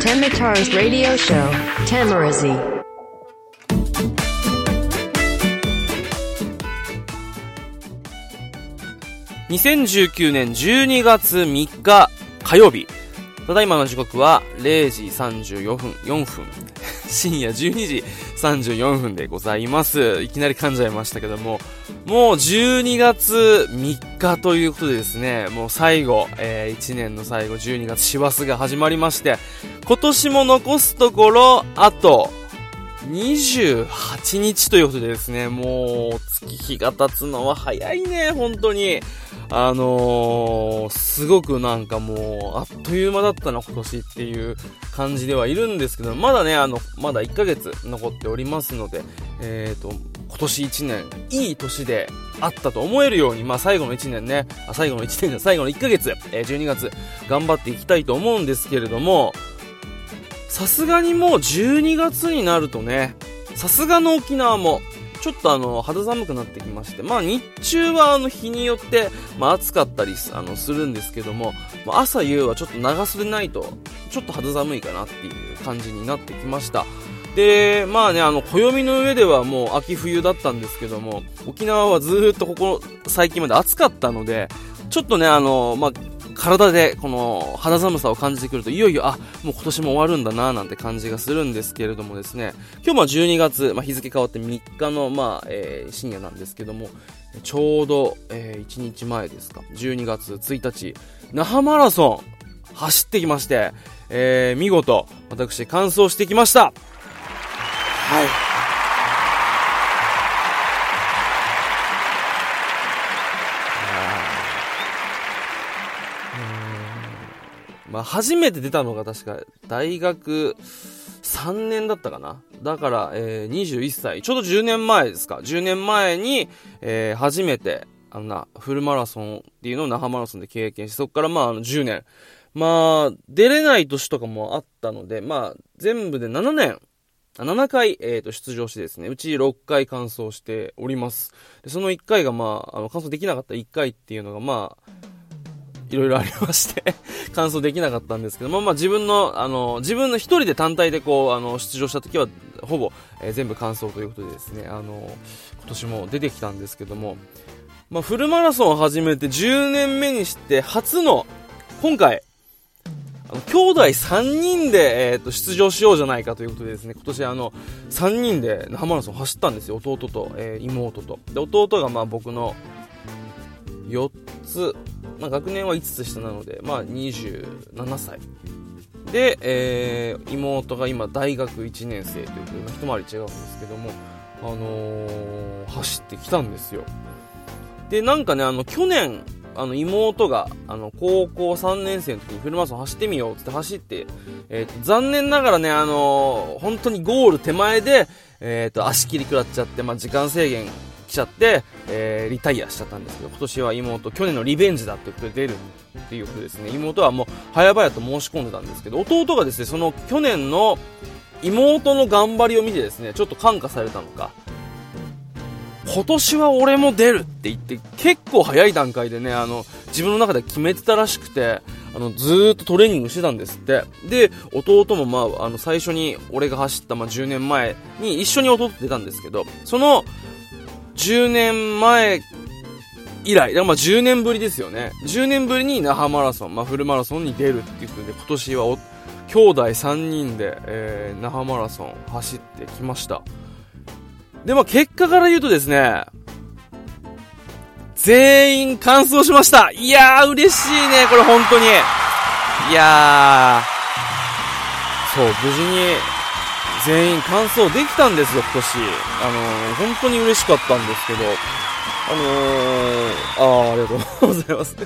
Temitar's radio show, Tamarazi. 2019年12月3日火曜日。ただいまの時刻は0時34分、4分。深夜12時34分でございます。いきなり噛んじゃいましたけども、もう12月3日ということでですね、もう最後、えー、1年の最後12月師走が始まりまして、今年も残すところ、あと、28日ということでですね、もう月日が経つのは早いね、本当に。あのー、すごくなんかもう、あっという間だったな、今年っていう感じではいるんですけど、まだね、あの、まだ1ヶ月残っておりますので、えっ、ー、と、今年1年、いい年であったと思えるように、まあ最後の1年ね、あ最後の1年じゃ最後の1ヶ月、えー、12月、頑張っていきたいと思うんですけれども、さすがにもう12月になるとね、さすがの沖縄も、ちょっとあの、肌寒くなってきまして、まあ日中はあの日によって、まあ暑かったりあのするんですけども、まあ、朝夕はちょっと長袖ないと、ちょっと肌寒いかなっていう感じになってきました。で、まあね、あの、暦の上ではもう秋冬だったんですけども、沖縄はずっとここ最近まで暑かったので、ちょっとね、あの、まあ、体でこの肌寒さを感じてくるといよいよあもう今年も終わるんだななんて感じがするんですけれどもですね今日も12月、まあ、日付変わって3日の、まあえー、深夜なんですけどもちょうど、えー、1日前ですか12月1日那覇マラソン走ってきまして、えー、見事私完走してきました。はいまあ、初めて出たのが確か大学3年だったかな。だから、えー、21歳。ちょうど10年前ですか。10年前に、えー、初めて、あのな、フルマラソンっていうのを那覇マラソンで経験して、そこからまあ、10年。まあ、出れない年とかもあったので、まあ、全部で7年、7回、えー、と出場してですね、うち6回完走しております。でその1回がまあ、あの、完走できなかった1回っていうのがまあ、いろいろありまして 完走できなかったんですけども、まあ自分の、あの、自分の一人で単体でこう、あの、出場した時は、ほぼ、えー、全部完走ということでですね、あの、今年も出てきたんですけども、まあフルマラソンを始めて10年目にして初の、今回、あの、兄弟3人で、えっ、ー、と、出場しようじゃないかということでですね、今年あの、3人で那覇マラソン走ったんですよ、弟と、えー、妹と。で、弟がまあ僕の4つ、まあ、学年は5つ下なので、まあ、27歳。で、えー、妹が今大学1年生ということで、一回り違うんですけども、あのー、走ってきたんですよ。で、なんかね、あの、去年、あの、妹が、あの、高校3年生の時にフルマラソン走ってみようって走って、え、ー、と、残念ながらね、あのー、本当にゴール手前で、えっ、ー、と、足切り食らっちゃって、まあ、時間制限来ちゃって、えー、リタイアしちゃったんですけど、今年は妹、去年のリベンジだってことで出るっていうことですね。妹はもう、早々と申し込んでたんですけど、弟がですね、その去年の妹の頑張りを見てですね、ちょっと感化されたのか、今年は俺も出るって言って、結構早い段階でね、あの、自分の中で決めてたらしくて、あの、ずーっとトレーニングしてたんですって。で、弟もまあ、あの、最初に俺が走った、まあ、10年前に一緒に弟出たんですけど、その、10年前以来、だまあ10年ぶりですよね。10年ぶりに那覇マラソン、まあフルマラソンに出るっていうことで、今年はお兄弟3人で、えー、那覇マラソン走ってきました。で、まあ結果から言うとですね、全員完走しましたいやー嬉しいね、これ本当に。いやー、そう、無事に全員完走できたんですよ、今年。あのー、本当に嬉しかったんですけど、あのー、ああ、ありがとうございます。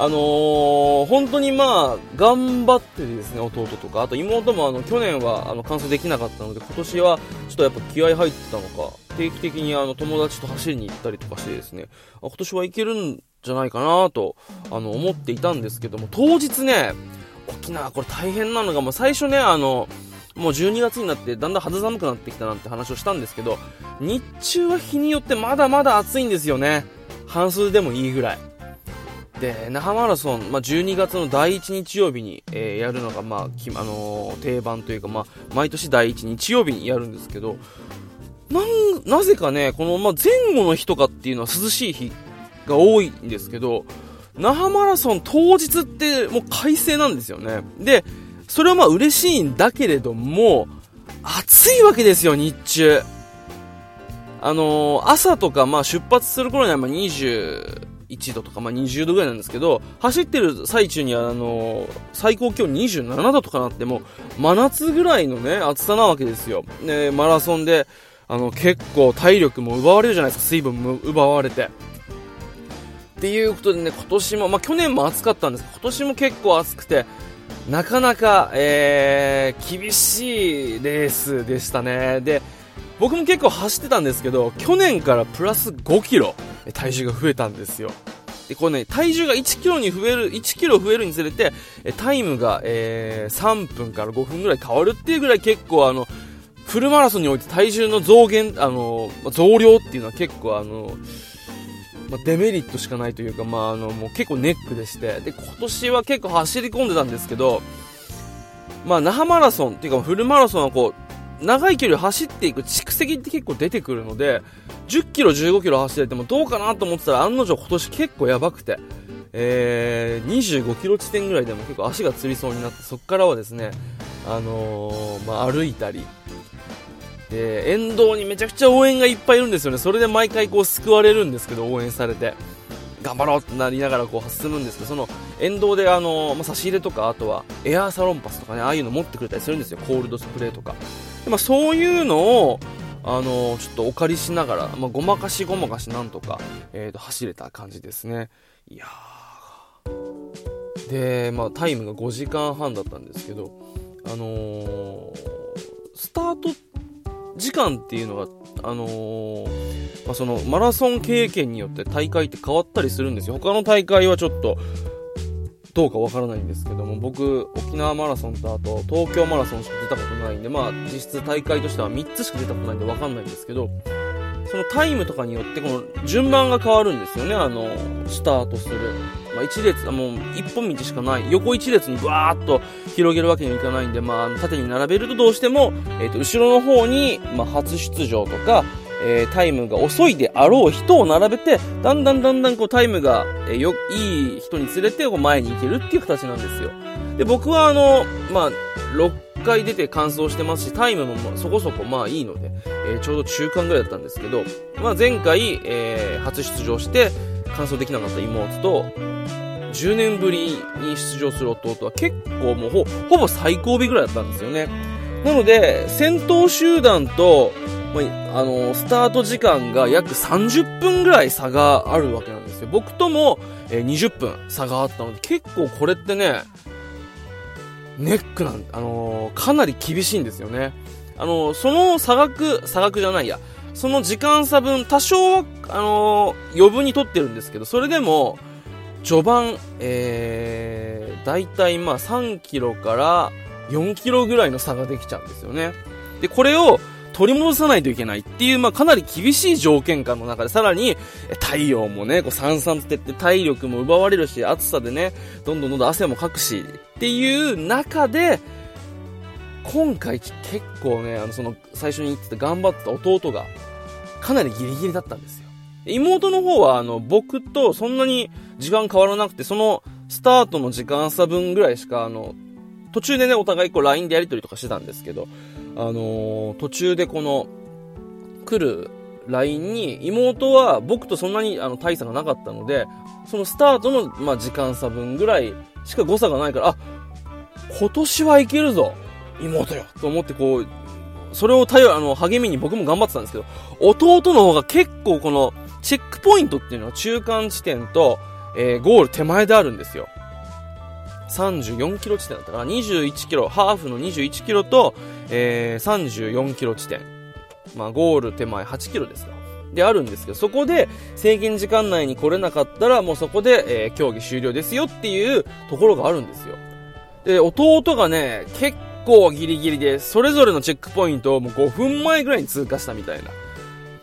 あのー、本当にまあ、頑張ってですね、弟とか、あと妹もあの、去年はあの、完走できなかったので、今年はちょっとやっぱ気合入ってたのか、定期的にあの、友達と走りに行ったりとかしてですね、今年はいけるんじゃないかなと、あの、思っていたんですけども、当日ね、沖縄これ大変なのが、もう最初ね、あの、もう12月になってだんだん肌寒くなってきたなんて話をしたんですけど、日中は日によってまだまだ暑いんですよね。半袖でもいいぐらい。で、那覇マラソン、まあ、12月の第1日曜日に、えー、やるのが、まあ、きあのー、定番というか、まあ、毎年第1日曜日にやるんですけど、なん、なぜかね、この、まあ、前後の日とかっていうのは涼しい日が多いんですけど、那覇マラソン当日ってもう快晴なんですよね。で、それはまあ嬉しいんだけれども、暑いわけですよ、日中。あのー、朝とか、まあ出発する頃にはまあ21度とか、まあ20度ぐらいなんですけど、走ってる最中には、あの、最高気温27度とかなっても、真夏ぐらいのね、暑さなわけですよ。ね、マラソンで、あの、結構体力も奪われるじゃないですか、水分も奪われて。っていうことでね、今年も、まあ去年も暑かったんです今年も結構暑くて、なかなか、えー、厳しいレースでしたね。で、僕も結構走ってたんですけど、去年からプラス5キロ体重が増えたんですよ。で、これね、体重が1キロに増える、1キロ増えるにつれて、タイムが、えー、3分から5分ぐらい変わるっていうぐらい結構あの、フルマラソンにおいて体重の増減、あの、増量っていうのは結構あの、まあ、デメリットしかないというか、まあ、あの、もう結構ネックでして、で、今年は結構走り込んでたんですけど、まあ、那覇マラソンっていうか、フルマラソンはこう、長い距離を走っていく蓄積って結構出てくるので、10キロ、15キロ走っててもどうかなと思ってたら、案の定今年結構やばくて、えー、25キロ地点ぐらいでも結構足がつりそうになって、そこからはですね、あのー、まあ、歩いたり、で、沿道にめちゃくちゃ応援がいっぱいいるんですよね。それで毎回こう救われるんですけど、応援されて。頑張ろうってなりながらこう進むんですけど、その沿道であの、まあ、差し入れとか、あとはエアーサロンパスとかね、ああいうの持ってくれたりするんですよ。コールドスプレーとか。まあ、そういうのを、あのちょっとお借りしながら、まあ、ごまかしごまかしなんとか、えー、と走れた感じですね。いやで、まあ、タイムが5時間半だったんですけど、あのー、スタート時間っていうのが、あのー、まあ、そのマラソン経験によって大会って変わったりするんですよ。他の大会はちょっと、どうかわからないんですけども、僕、沖縄マラソンとあと東京マラソンしか出たことないんで、まあ実質大会としては3つしか出たことないんでわかんないんですけど、そのタイムとかによってこの順番が変わるんですよね、あの、スタートする。まあ、一列、もう一本道しかない、横一列にバーっと広げるわけにはいかないんで、まあ、縦に並べるとどうしても、えっ、ー、と、後ろの方に、まあ、初出場とか、えー、タイムが遅いであろう人を並べて、だんだんだんだんこうタイムが、えー、よ、いい人に連れてこう前に行けるっていう形なんですよ。で、僕はあの、まあ、6回出て完走してますし、タイムもそこそこまあいいので、えー、ちょうど中間ぐらいだったんですけど、まあ前回、えー、初出場して、完走できなかった妹と、10年ぶりに出場する弟は結構もうほぼ最後尾ぐらいだったんですよね。なので、先頭集団と、あ、あの、スタート時間が約30分ぐらい差があるわけなんですよ。僕とも、え、20分差があったので、結構これってね、ネックなん、あの、かなり厳しいんですよね。あのその差額、差額じゃないや、その時間差分、多少は、あの余分に取ってるんですけど、それでも、序盤、えー、大体まあ3キロから4キロぐらいの差ができちゃうんですよね。で、これを取り戻さないといけないっていう、まあかなり厳しい条件下の中で、さらに太陽もね、こうさんさんってって体力も奪われるし、暑さでね、どんどんどんどん汗もかくし、っていう中で、今回結構ね、あの、その、最初に言ってた頑張ってた弟が、かなりギリギリだったんですよ。妹の方は、あの、僕とそんなに時間変わらなくて、その、スタートの時間差分ぐらいしか、あの、途中でね、お互いこう LINE でやり取りとかしてたんですけど、あのー、途中でこの、来る LINE に、妹は僕とそんなにあの大差がなかったので、そのスタートの、まあ、時間差分ぐらいしか誤差がないから、あ、今年はいけるぞ妹よと思ってこう、それを頼あの、励みに僕も頑張ってたんですけど、弟の方が結構この、チェックポイントっていうのは中間地点と、えー、ゴール手前であるんですよ。34キロ地点だったから、21キロ、ハーフの21キロと、えー、34キロ地点。まあ、ゴール手前8キロですか。であるんですけど、そこで制限時間内に来れなかったら、もうそこで、えー、競技終了ですよっていうところがあるんですよ。で、弟がね、結構ギリギリで、それぞれのチェックポイントをもう5分前ぐらいに通過したみたいな。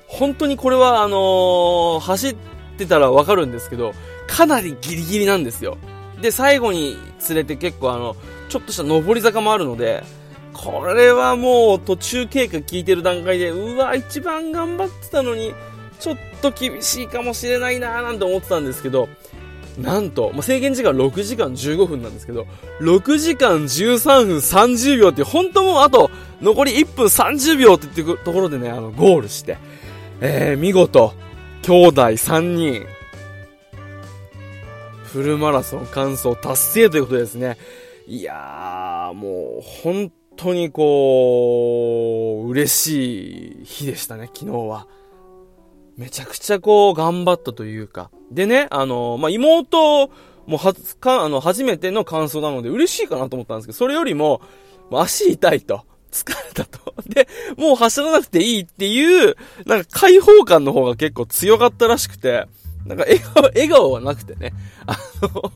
本当にこれはあのー、走ってたらわかるんですけど、かなりギリギリなんですよ。で、最後に連れて結構あの、ちょっとした上り坂もあるので、これはもう途中経過聞いてる段階で、うわ、一番頑張ってたのに、ちょっと厳しいかもしれないなーなんて思ってたんですけど、なんと、ま、制限時間6時間15分なんですけど、6時間13分30秒って本当もうあと残り1分30秒っていうところでね、あの、ゴールして、えー、見事、兄弟3人、フルマラソン完走達成ということですね。いやー、もう、本当にこう、嬉しい日でしたね、昨日は。めちゃくちゃこう、頑張ったというか。でね、あの、まあ、妹、もうはか、あの、初めての感想なので嬉しいかなと思ったんですけど、それよりも、足痛いと。疲れたと。で、もう走らなくていいっていう、なんか解放感の方が結構強かったらしくて、なんか笑顔、笑顔はなくてね。あの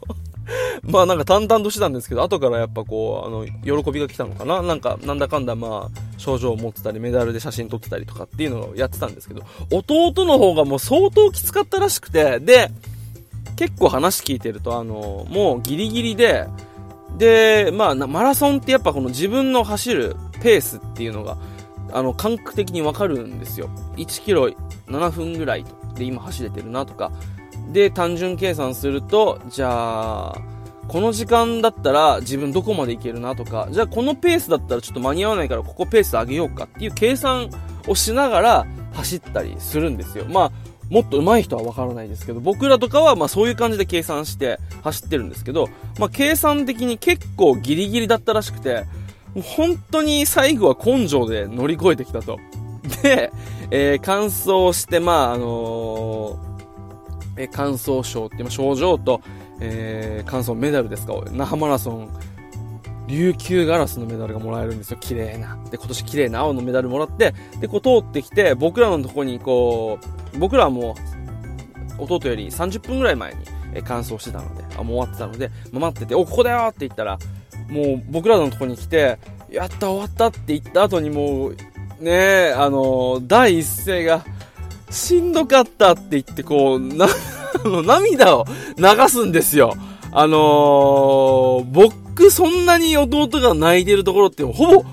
まあなんか淡々としてたんですけど、後からやっぱこう、あの、喜びが来たのかななんか、なんだかんだまあ、症状を持ってたり、メダルで写真撮ってたりとかっていうのをやってたんですけど、弟の方がもう相当きつかったらしくて、で、結構話聞いてると、あの、もうギリギリで、で、まあ、マラソンってやっぱこの自分の走るペースっていうのが、あの、感覚的にわかるんですよ。1キロ7分ぐらいで今走れてるなとか、で、単純計算すると、じゃあ、この時間だったら自分どこまで行けるなとか、じゃあこのペースだったらちょっと間に合わないからここペース上げようかっていう計算をしながら走ったりするんですよ。まあ、もっと上手い人はわからないですけど、僕らとかはまあそういう感じで計算して走ってるんですけど、まあ計算的に結構ギリギリだったらしくて、本当に最後は根性で乗り越えてきたと。で、えー、完走して、まあ、あのーえ感想賞っていう賞状と、えー、感想メダルですか、那覇マラソン、琉球ガラスのメダルがもらえるんですよ、綺麗な。で、今年綺麗な青のメダルもらって、で、こう通ってきて、僕らのとこにこう、僕らはもう、弟より30分ぐらい前に、え完走してたので、あ、もう終わってたので、ま待ってて、お、ここだよって言ったら、もう僕らのとこに来て、やった終わったって言った後にもう、ねあのー、第一声が、しんどかったって言って、こう、な、涙を流すんですよ。あのー、僕、そんなに弟が泣いてるところって、ほぼ、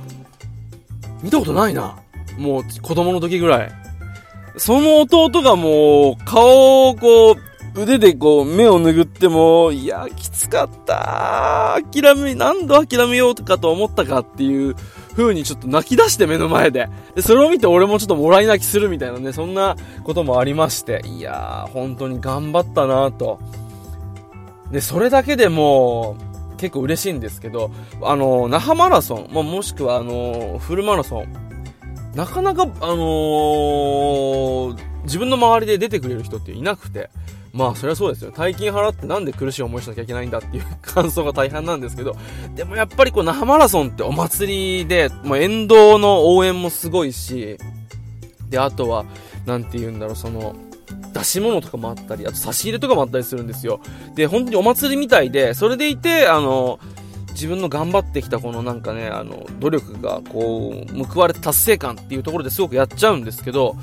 見たことないな。もう、子供の時ぐらい。その弟がもう、顔をこう、腕でこう、目を拭っても、いや、きつかった。諦め、何度諦めようとかと思ったかっていう風にちょっと泣き出して目の前で。で、それを見て俺もちょっともらい泣きするみたいなね、そんなこともありまして、いやー、本当に頑張ったなと。で、それだけでも結構嬉しいんですけど、あの、那覇マラソン、まあ、もしくはあの、フルマラソン、なかなか、あのー、自分の周りで出てくれる人っていなくて、まあそりゃそうですよ。大金払ってなんで苦しい思いしなきゃいけないんだっていう感想が大半なんですけど、でもやっぱりこう那覇マラソンってお祭りで、もう沿道の応援もすごいし、で、あとは、なんて言うんだろう、その、出し物とかもあったり、あと差し入れとかもあったりするんですよ。で、本当にお祭りみたいで、それでいて、あの、自分の頑張ってきたこのなんかね、あの、努力がこう、報われた達成感っていうところですごくやっちゃうんですけど、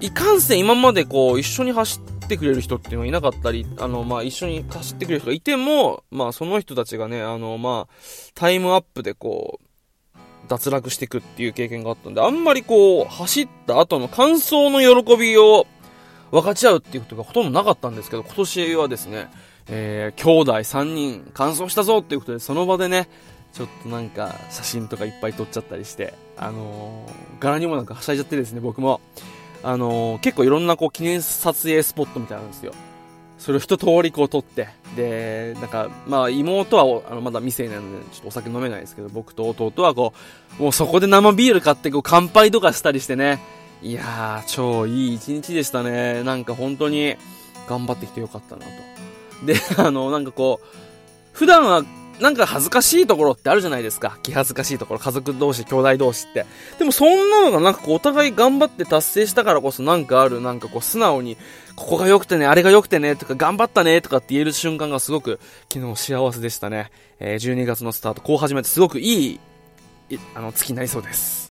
いかんせん今までこう、一緒に走ってってくれる人っていうのがいなかったり、あの、まあ、一緒に走ってくれる人がいても、まあ、その人たちがね、あの、まあ、タイムアップでこう、脱落していくっていう経験があったんで、あんまりこう、走った後の感想の喜びを分かち合うっていうことがほとんどなかったんですけど、今年はですね、えー、兄弟3人完走したぞっていうことで、その場でね、ちょっとなんか写真とかいっぱい撮っちゃったりして、あのー、柄にもなんかはしゃいじゃってですね、僕も。あのー、結構いろんなこう記念撮影スポットみたいなんですよ。それを一通りこう撮って、で、なんか、まあ妹はあのまだ未成年なので、ちょっとお酒飲めないですけど、僕と弟はこう、もうそこで生ビール買ってこう乾杯とかしたりしてね、いやー、超いい一日でしたね。なんか本当に頑張ってきてよかったなと。で、あの、なんかこう、普段はなんか恥ずかしいところってあるじゃないですか。気恥ずかしいところ、家族同士、兄弟同士って。でもそんなのがなんかこうお互い頑張って達成したからこそなんかある、なんかこう素直に、ここが良くてね、あれが良くてね、とか頑張ったね、とかって言える瞬間がすごく昨日幸せでしたね。えー、12月のスタート、こう始めてすごくいい、いあの、月になりそうです。